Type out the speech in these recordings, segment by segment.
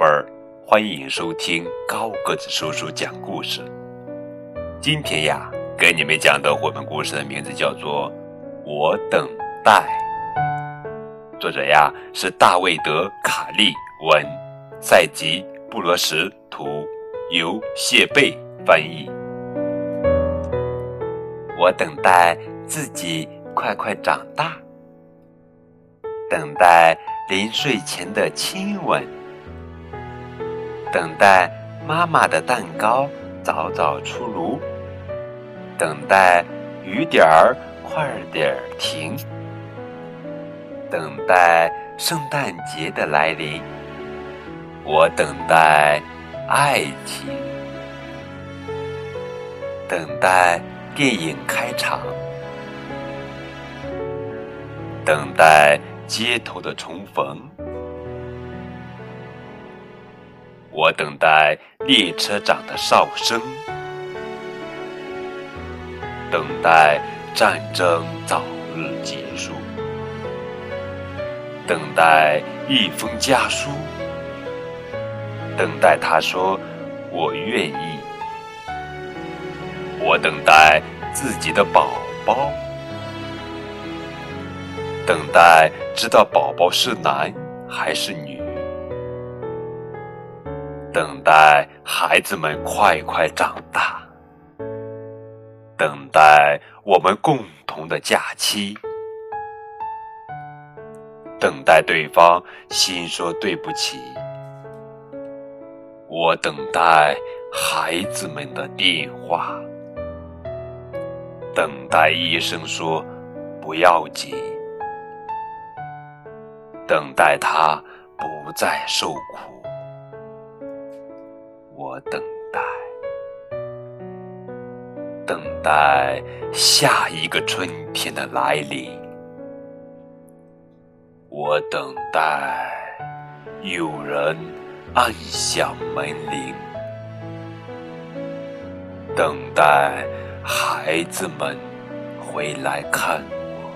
贝儿，欢迎收听高个子叔叔讲故事。今天呀，给你们讲的绘本故事的名字叫做《我等待》，作者呀是大卫·德·卡利文，赛吉·布罗什图，由谢贝翻译。我等待自己快快长大，等待临睡前的亲吻。等待妈妈的蛋糕早早出炉，等待雨点儿快点儿停，等待圣诞节的来临。我等待爱情，等待电影开场，等待街头的重逢。我等待列车长的哨声，等待战争早日结束，等待一封家书，等待他说“我愿意”。我等待自己的宝宝，等待知道宝宝是男还是女。等待孩子们快快长大，等待我们共同的假期，等待对方先说对不起。我等待孩子们的电话，等待医生说不要紧，等待他不再受苦。我等待，等待下一个春天的来临。我等待有人按响门铃，等待孩子们回来看我，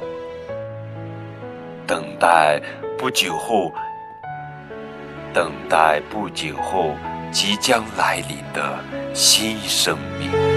等待不久后，等待不久后。即将来临的新生命。